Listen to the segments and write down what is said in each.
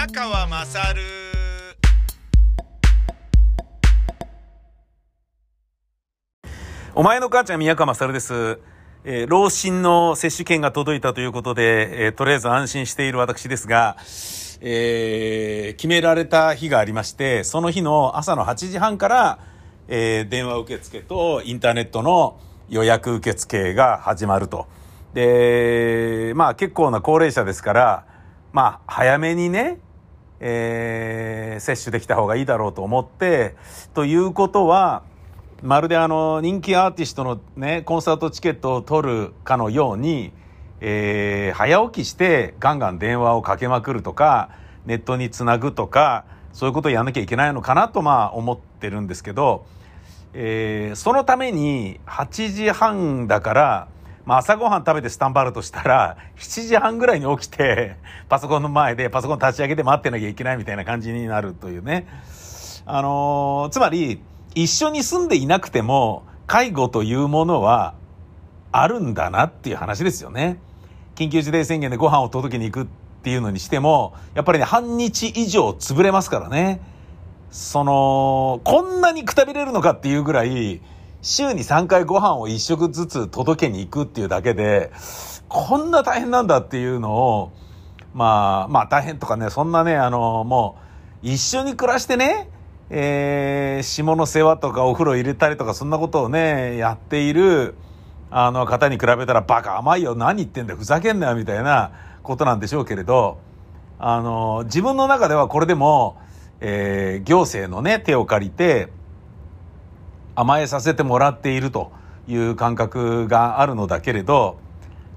宮川まさるお前の母ちゃん宮川まさるですえー、老診の接種券が届いたということで、えー、とりあえず安心している私ですが、えー、決められた日がありまして、その日の朝の8時半から、えー、電話受付とインターネットの予約受付が始まると。で、まあ結構な高齢者ですから、まあ早めにね、えー、接種できた方がいいだろうと思って、ということは、まるであの人気アーティストのね、コンサートチケットを取るかのように、えー、早起きしてガンガン電話をかけまくるとか、ネットにつなぐとか、そういうことをやんなきゃいけないのかなとまあ思ってるんですけど、えー、そのために8時半だから、まあ、朝ごはん食べてスタンバるとしたら、7時半ぐらいに起きて、パソコンの前でパソコン立ち上げて待ってなきゃいけないみたいな感じになるというね。あのー、つまり、一緒に住んでいなくても、介護というものはあるんだなっていう話ですよね。緊急事態宣言でご飯を届けに行くっていうのにしても、やっぱりね、半日以上潰れますからね。その、こんなにくたびれるのかっていうぐらい、週に3回ご飯を1食ずつ届けに行くっていうだけで、こんな大変なんだっていうのを、まあ、まあ大変とかね、そんなね、あの、もう、一緒に暮らしてね、えー、下の世話とかお風呂入れたりとかそんなことをね、やっている、あの方に比べたらバカ甘いよ、何言ってんだよ、ふざけんなよ、みたいなことなんでしょうけれど、あの、自分の中ではこれでも、えー、行政のね、手を借りて、甘えさせてもらっているという感覚があるのだけれど、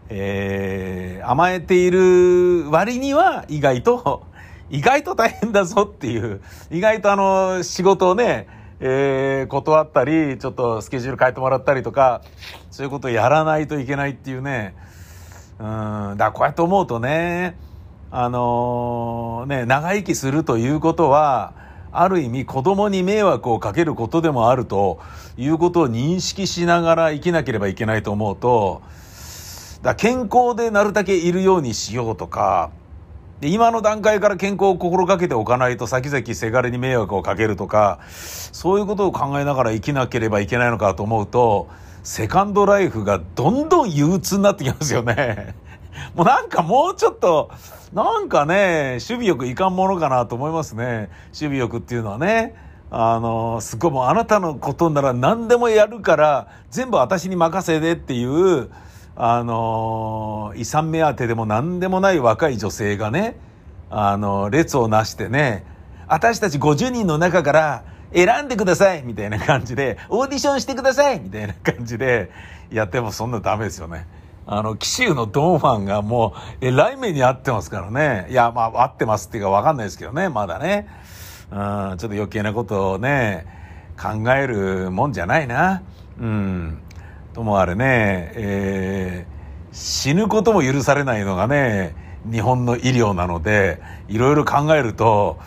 えー、甘えている割には意外と 意外と大変だぞっていう、意外とあの、仕事をね、えー、断ったり、ちょっとスケジュール変えてもらったりとか、そういうことをやらないといけないっていうね、うん、だこうやって思うとね、あのー、ね、長生きするということは、ある意味子供に迷惑をかけることでもあるということを認識しながら生きなければいけないと思うと、だ健康でなるだけいるようにしようとか、で、今の段階から健康を心がけておかないと先々せがれに迷惑をかけるとか、そういうことを考えながら生きなければいけないのかと思うと、セカンドライフがどんどん憂鬱になってきますよね。もうなんかもうちょっと、なんかね、守備欲いかんものかなと思いますね。守備欲っていうのはね。あの、すごいもうあなたのことなら何でもやるから、全部私に任せでっていう、あの、遺産目当てでも何でもない若い女性がね、あの、列をなしてね、私たち50人の中から選んでくださいみたいな感じで、オーディションしてくださいみたいな感じでやってもそんなダメですよね。あの、紀州のドンファンがもう、えらい目に合ってますからね。いや、まあ、合ってますっていうかわかんないですけどね、まだね。うん、ちょっと余計なことをね、考えるもんじゃないな。うん。ともあれね、えー、死ぬことも許されないのがね、日本の医療なので、いろいろ考えると、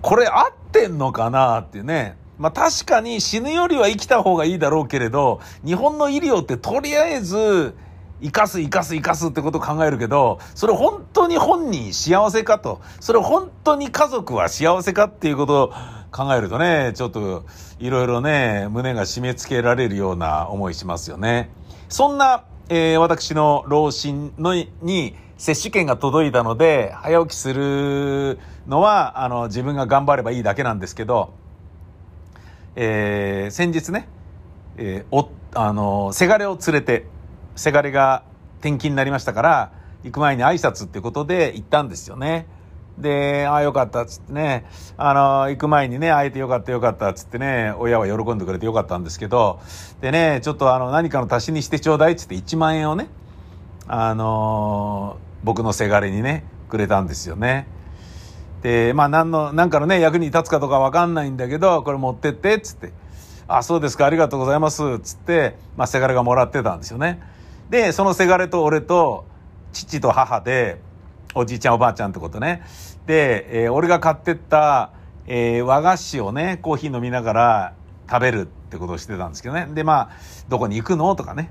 これ合ってんのかなっていうね。まあ確かに死ぬよりは生きた方がいいだろうけれど、日本の医療ってとりあえず、生かす生かす生かすってことを考えるけど、それ本当に本人幸せかと、それ本当に家族は幸せかっていうことを考えるとね、ちょっといろいろね、胸が締め付けられるような思いしますよね。そんな、えー、私の老親のに接種券が届いたので、早起きするのは、あの、自分が頑張ればいいだけなんですけど、えー、先日ね、えー、お、あの、せがれを連れて、せがれが転勤になりましたから、行く前に挨拶ってことで行ったんですよね。で、ああ、よかったっつってね、あの、行く前にね、会えてよかったよかったっつってね、親は喜んでくれてよかったんですけど、でね、ちょっとあの、何かの足しにしてちょうだいっつって1万円をね、あの僕のせがれにね、くれたんですよね。で、まあ、何の、なんかのね、役に立つかとかわかんないんだけど、これ持ってって、っつって。あ、そうですか、ありがとうございます、っつって、まあ、せがれがもらってたんですよね。で、そのせがれと俺と、父と母で、おじいちゃんおばあちゃんってことね。で、えー、俺が買ってった、えー、和菓子をね、コーヒー飲みながら食べるってことをしてたんですけどね。で、まあ、どこに行くのとかね。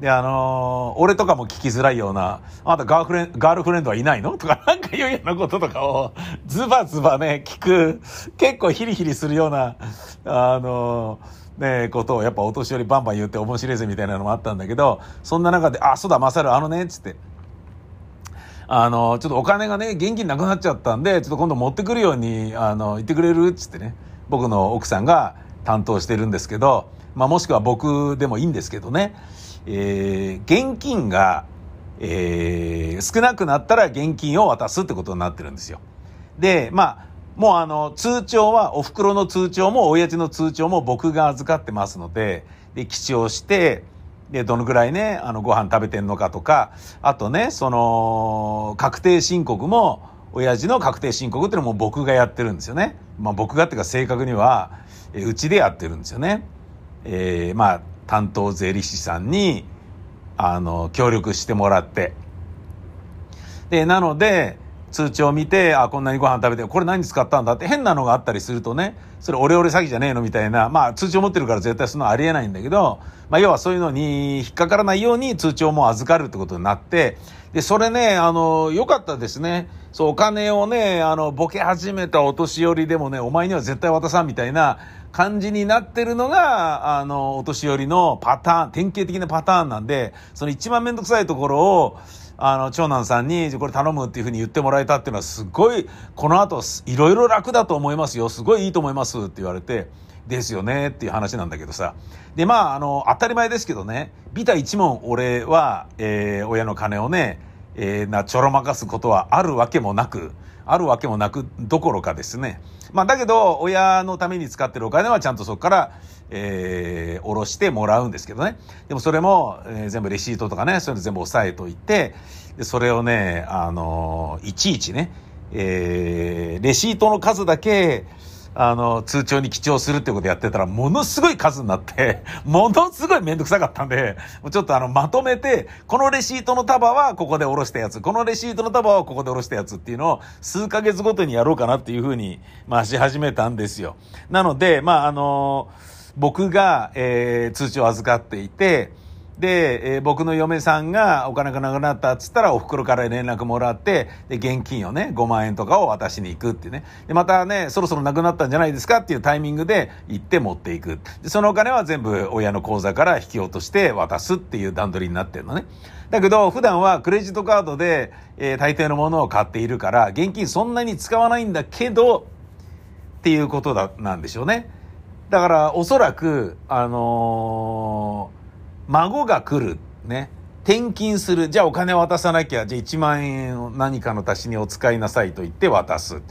で、あのー、俺とかも聞きづらいような、あなたガーフレンガールフレンドはいないのとか なんかいうようなこととかを、ズバズバね、聞く、結構ヒリヒリするような、あのー、ね、ことをやっぱお年寄りバンバン言って面白いぜみたいなのもあったんだけど、そんな中で、あ、そうだ、マサル、あのね、つって。あの、ちょっとお金がね、現金なくなっちゃったんで、ちょっと今度持ってくるように、あの、言ってくれる？つってね、僕の奥さんが担当してるんですけど、まあもしくは僕でもいいんですけどね、えー、現金が、えー、少なくなったら現金を渡すってことになってるんですよ。で、まあ、もうあの、通帳は、お袋の通帳も、親父の通帳も僕が預かってますので、で、記帳して、で、どのぐらいね、あの、ご飯食べてんのかとか、あとね、その、確定申告も、親父の確定申告っていうのも僕がやってるんですよね。まあ僕がっていうか正確には、えうちでやってるんですよね。えー、まあ、担当税理士さんに、あの、協力してもらって。で、なので、通帳を見て、あ、こんなにご飯食べて、これ何使ったんだって変なのがあったりするとね、それオレオレ詐欺じゃねえのみたいな、まあ通帳持ってるから絶対そんなありえないんだけど、まあ要はそういうのに引っかからないように通帳もう預かるってことになって、で、それね、あの、良かったですね。そう、お金をね、あの、ボケ始めたお年寄りでもね、お前には絶対渡さんみたいな感じになってるのが、あの、お年寄りのパターン、典型的なパターンなんで、その一番めんどくさいところを、あの、長男さんに、これ頼むっていうふうに言ってもらえたっていうのは、すごい、この後、いろいろ楽だと思いますよ。すごいいいと思いますって言われて、ですよねっていう話なんだけどさ。で、まあ、あの、当たり前ですけどね、ビタ一問俺は、えー、親の金をね、えー、な、ちょろまかすことはあるわけもなく、あるわけもなくどころかですね。まあ、だけど、親のために使ってるお金はちゃんとそこから、えー、下ろしてもらうんですけどね。でもそれも、えー、全部レシートとかね、それ全部押さえといて、で、それをね、あのー、いちいちね、えー、レシートの数だけ、あの、通帳に記帳するってことやってたら、ものすごい数になって、ものすごいめんどくさかったんで、ちょっとあの、まとめて、このレシートの束はここで下ろしたやつ、このレシートの束はここで下ろしたやつっていうのを、数ヶ月ごとにやろうかなっていうふうに、まあ、し始めたんですよ。なので、まあ、あの僕が、えー、通帳を預かっていて、で、えー、僕の嫁さんがお金がなくなったっつったらお袋から連絡もらって、で、現金をね、5万円とかを渡しに行くってね。で、またね、そろそろなくなったんじゃないですかっていうタイミングで行って持っていく。で、そのお金は全部親の口座から引き落として渡すっていう段取りになってるのね。だけど、普段はクレジットカードで、えー、大抵のものを買っているから、現金そんなに使わないんだけど、っていうことだ、なんでしょうね。だから、おそらく、あのー孫が来る。ね。転勤する。じゃあお金渡さなきゃ。じゃあ1万円を何かの足しにお使いなさいと言って渡す。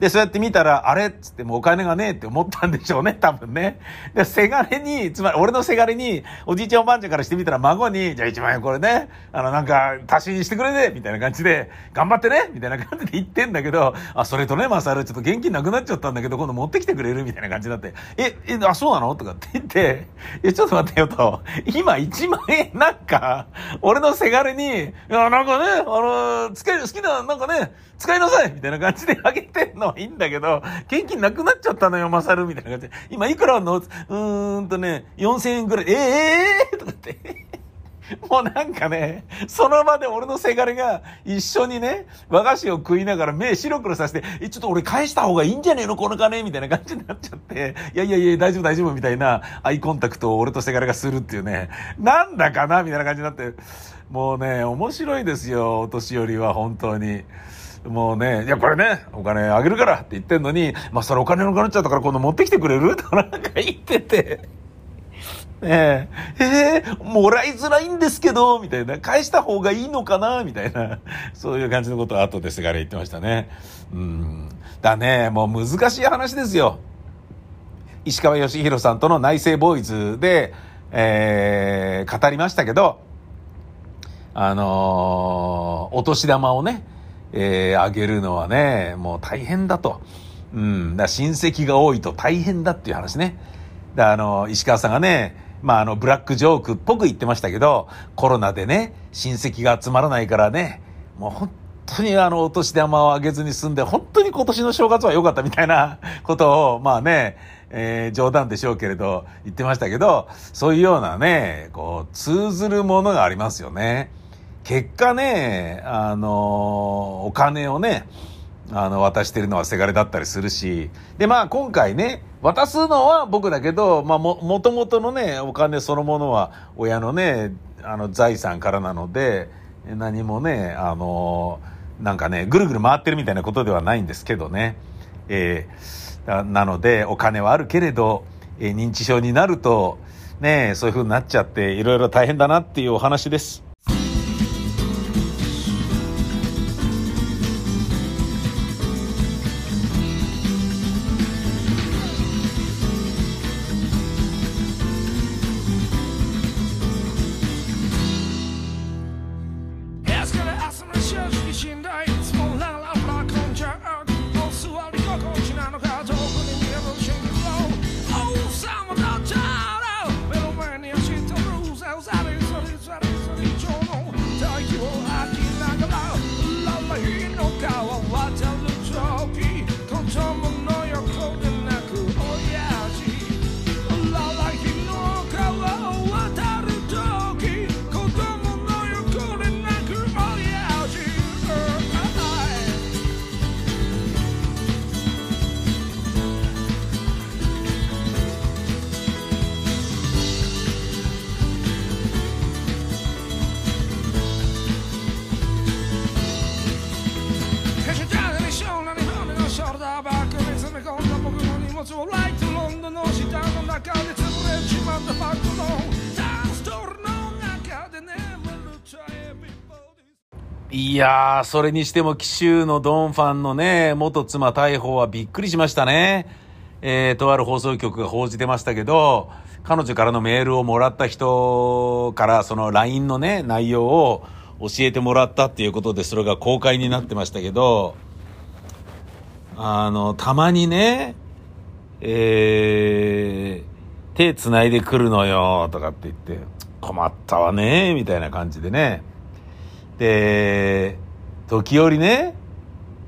で、そうやって見たら、あれっつってもうお金がねえって思ったんでしょうね、多分ね。で、せがれに、つまり俺のせがれに、おじいちゃんおばあちゃんからしてみたら孫に、じゃあ1万円これね、あのなんか足しにしてくれねみたいな感じで、頑張ってねみたいな感じで言ってんだけど、あ、それとね、マサルちょっと現金なくなっちゃったんだけど、今度持ってきてくれるみたいな感じになって、え、え、あ、そうなの？とかって言って、え、ちょっと待ってよと、今1万円なんか、俺のせがれに、いや、なんかね、あの、つけ、好きな、なんかね、使いなさいみたいな感じであげてんの。はいいんだけど、現金なくなっちゃったのよ、マサルみたいな感じで。今いくらあんの？うーんとね、4000円くらい。ええー、とかって。もうなんかね、その場で俺のせがれが一緒にね、和菓子を食いながら目白黒させて、え、ちょっと俺返した方がいいんじゃねえの？この金みたいな感じになっちゃって、いやいやいや、大丈夫大丈夫みたいなアイコンタクトを俺とせがれがするっていうね、なんだかな？みたいな感じになって、もうね、面白いですよ、お年寄りは本当に。もうね、いや、これね、お金あげるからって言ってんのに、まあ、それお金なくなっちゃったから今度持ってきてくれる？と なんか言ってて。ねえ、えー、もらいづらいんですけど、みたいな、返した方がいいのかな、みたいな、そういう感じのことを後でせがれ言ってましたね。うん。だね、もう難しい話ですよ。石川義弘さんとの内政ボーイズで、えー、語りましたけど、あのー、お年玉をね、えー、あげるのはね、もう大変だと。うん、だ親戚が多いと大変だっていう話ね。だあの、石川さんがね、まあ、あの、ブラックジョークっぽく言ってましたけど、コロナでね、親戚が集まらないからね、もう本当にあの、お年玉をあげずに済んで、本当に今年の正月は良かったみたいな ことを、まあね、えー、冗談でしょうけれど、言ってましたけど、そういうようなね、こう、通ずるものがありますよね。結果ね、あの、お金をね、あの、渡してるのはせがれだったりするし、で、まあ今回ね、渡すのは僕だけど、まあも、もともとのね、お金そのものは親のね、あの、財産からなので、何もね、あの、なんかね、ぐるぐる回ってるみたいなことではないんですけどね。えー、なので、お金はあるけれど、えー、認知症になると、ね、そういう風になっちゃって、いろいろ大変だなっていうお話です。いやー、それにしても、紀州のドンファンのね、元妻逮捕はびっくりしましたね。えー、とある放送局が報じてましたけど、彼女からのメールをもらった人からその LINE のね、内容を教えてもらったっていうことで、それが公開になってましたけど、あの、たまにね、えー、手繋いでくるのよ、とかって言って、困ったわね、みたいな感じでね。で、時折ね、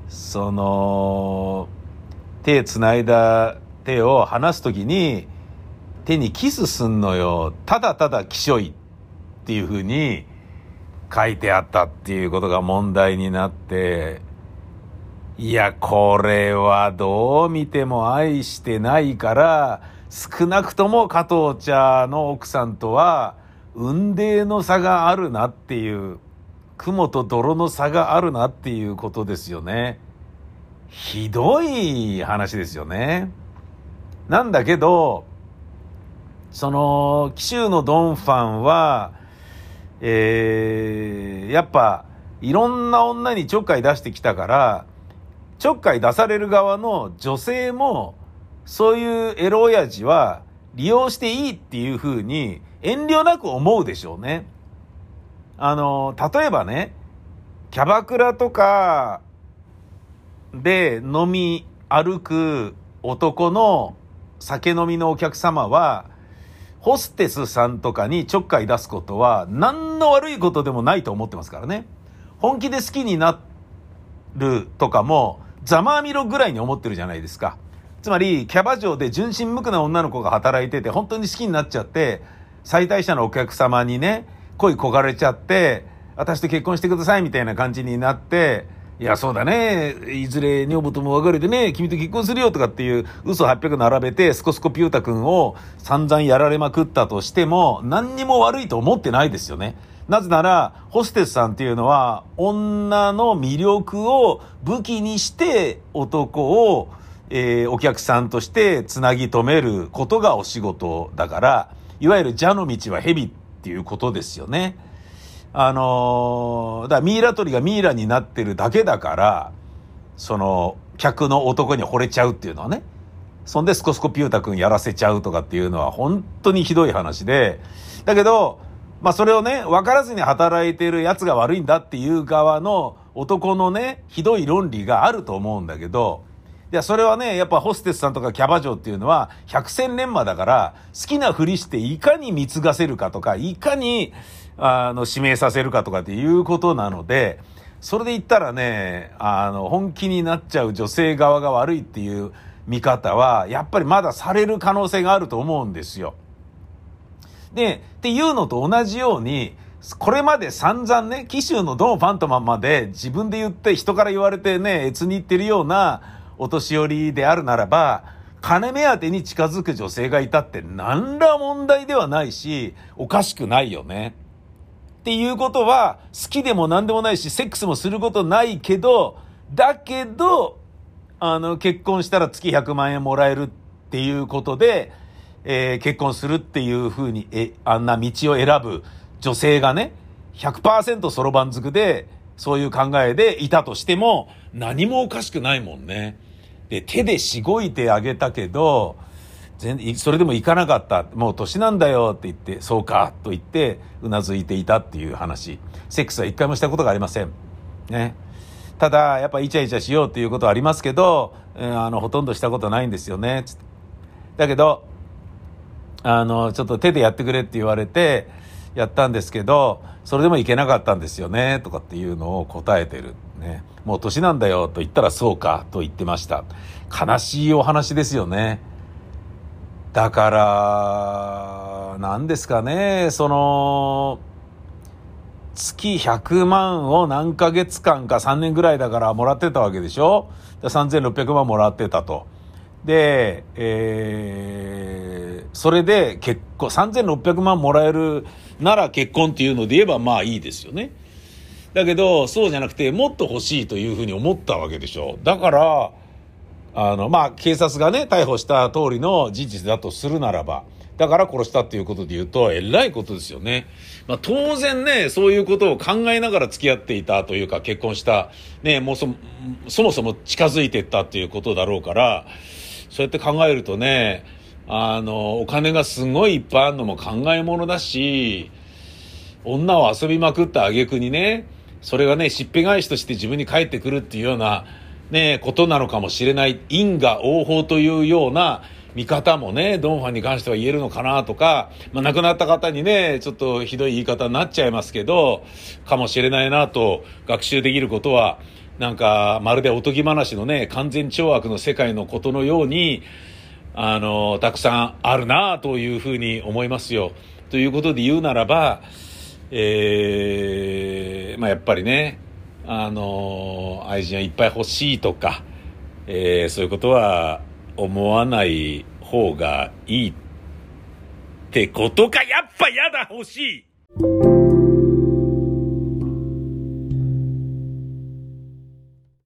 その、手繋いだ手を離すときに、手にキスすんのよ。ただただきしょいっていうふうに書いてあったっていうことが問題になって、いや、これはどう見ても愛してないから、少なくとも加藤茶の奥さんとは、運命の差があるなっていう雲と泥の差があるなっていうことですよね。ひどい話ですよね。なんだけど、その、紀州のドンファンは、えー、やっぱ、いろんな女にちょっかい出してきたから、ちょっかい出される側の女性も、そういうエロ親父は利用していいっていうふうに遠慮なく思うでしょうね。あの、例えばね、キャバクラとかで飲み歩く男の酒飲みのお客様は、ホステスさんとかにちょっかい出すことは何の悪いことでもないと思ってますからね。本気で好きになるとかもざまあみろぐらいに思ってるじゃないですか。つまり、キャバ嬢で純真無垢な女の子が働いてて本当に好きになっちゃって、最大者のお客様にね、恋焦がれちゃって、私と結婚してくださいみたいな感じになって、いや、そうだね。いずれ女房とも別れてね、君と結婚するよとかっていう嘘800並べて、スコスコピュータ君を散々やられまくったとしても、何にも悪いと思ってないですよね。なぜなら、ホステスさんっていうのは、女の魅力を武器にして男を、えー、お客さんとしてつなぎ止めることがお仕事だから、いわゆる蛇の道は蛇ってっていうことですよね。あのー、だからミイラ取りがミイラになってるだけだから、その、客の男に惚れちゃうっていうのはね。そんでスコスコピュータ君やらせちゃうとかっていうのは本当にひどい話で、だけど、まあそれをね、分からずに働いてる奴が悪いんだっていう側の男のね、ひどい論理があると思うんだけど、いや、それはね、やっぱホステスさんとかキャバ嬢っていうのは百戦錬磨だから、好きなふりしていかに貢がせるかとか、いかに、あの、指名させるかとかっていうことなので、それで言ったらね、あの、本気になっちゃう女性側が悪いっていう見方は、やっぱりまだされる可能性があると思うんですよ。で、っていうのと同じように、これまで散々ね、紀州のドン・ファントマンまで自分で言って人から言われてね、越に言ってるようなお年寄りであるならば、金目当てに近づく女性がいたって何ら問題ではないし、おかしくないよね。っていうことは、好きでも何でもないし、セックスもすることないけど、だけど、あの、結婚したら月100万円もらえるっていうことで、えー、結婚するっていうふうに、え、あんな道を選ぶ女性がね、100%そろばんづくで、そういう考えでいたとしても、何もおかしくないもんね。で、手でしごいてあげたけど、全、それでも行かなかった。もう年なんだよって言って、そうか、と言って、うなずいていたっていう話。セックスは一回もしたことがありません。ね。ただ、やっぱイチャイチャしようっていうことはありますけど、えー、あの、ほとんどしたことないんですよね、つって。だけど、あの、ちょっと手でやってくれって言われて、やったんですけど、それでもいけなかったんですよね、とかっていうのを答えてる。ね。もう年なんだよ、と言ったらそうか、と言ってました。悲しいお話ですよね。だから、何ですかね、その、月100万を何ヶ月間か3年ぐらいだからもらってたわけでしょ ?3600 万もらってたと。で、えー、それで結婚、3600万もらえるなら結婚っていうので言えばまあいいですよね。だけど、そうじゃなくて、もっと欲しいというふうに思ったわけでしょ。だから、あの、まあ、警察がね、逮捕した通りの事実だとするならば、だから殺したっていうことで言うと、えらいことですよね。まあ、当然ね、そういうことを考えながら付き合っていたというか、結婚した、ね、もうそ、そもそも近づいてったっていうことだろうから、そうやって考えるとね、あの、お金がすごいいっぱいあるのも考えものだし、女を遊びまくった挙句にね、それがね、しっぺ返しとして自分に返ってくるっていうような、ね、ことなのかもしれない、因果応報というような見方もね、ドンファンに関しては言えるのかなとか、まあ、亡くなった方にね、ちょっとひどい言い方になっちゃいますけど、かもしれないなと学習できることは、なんか、まるでおとぎ話のね、完全懲悪の世界のことのように、あの、たくさんあるなというふうに思いますよ。ということで言うならば、えー、まあやっぱりね、あの、愛人はいっぱい欲しいとか、えー、そういうことは思わない方がいいってことか、やっぱやだ、欲しい。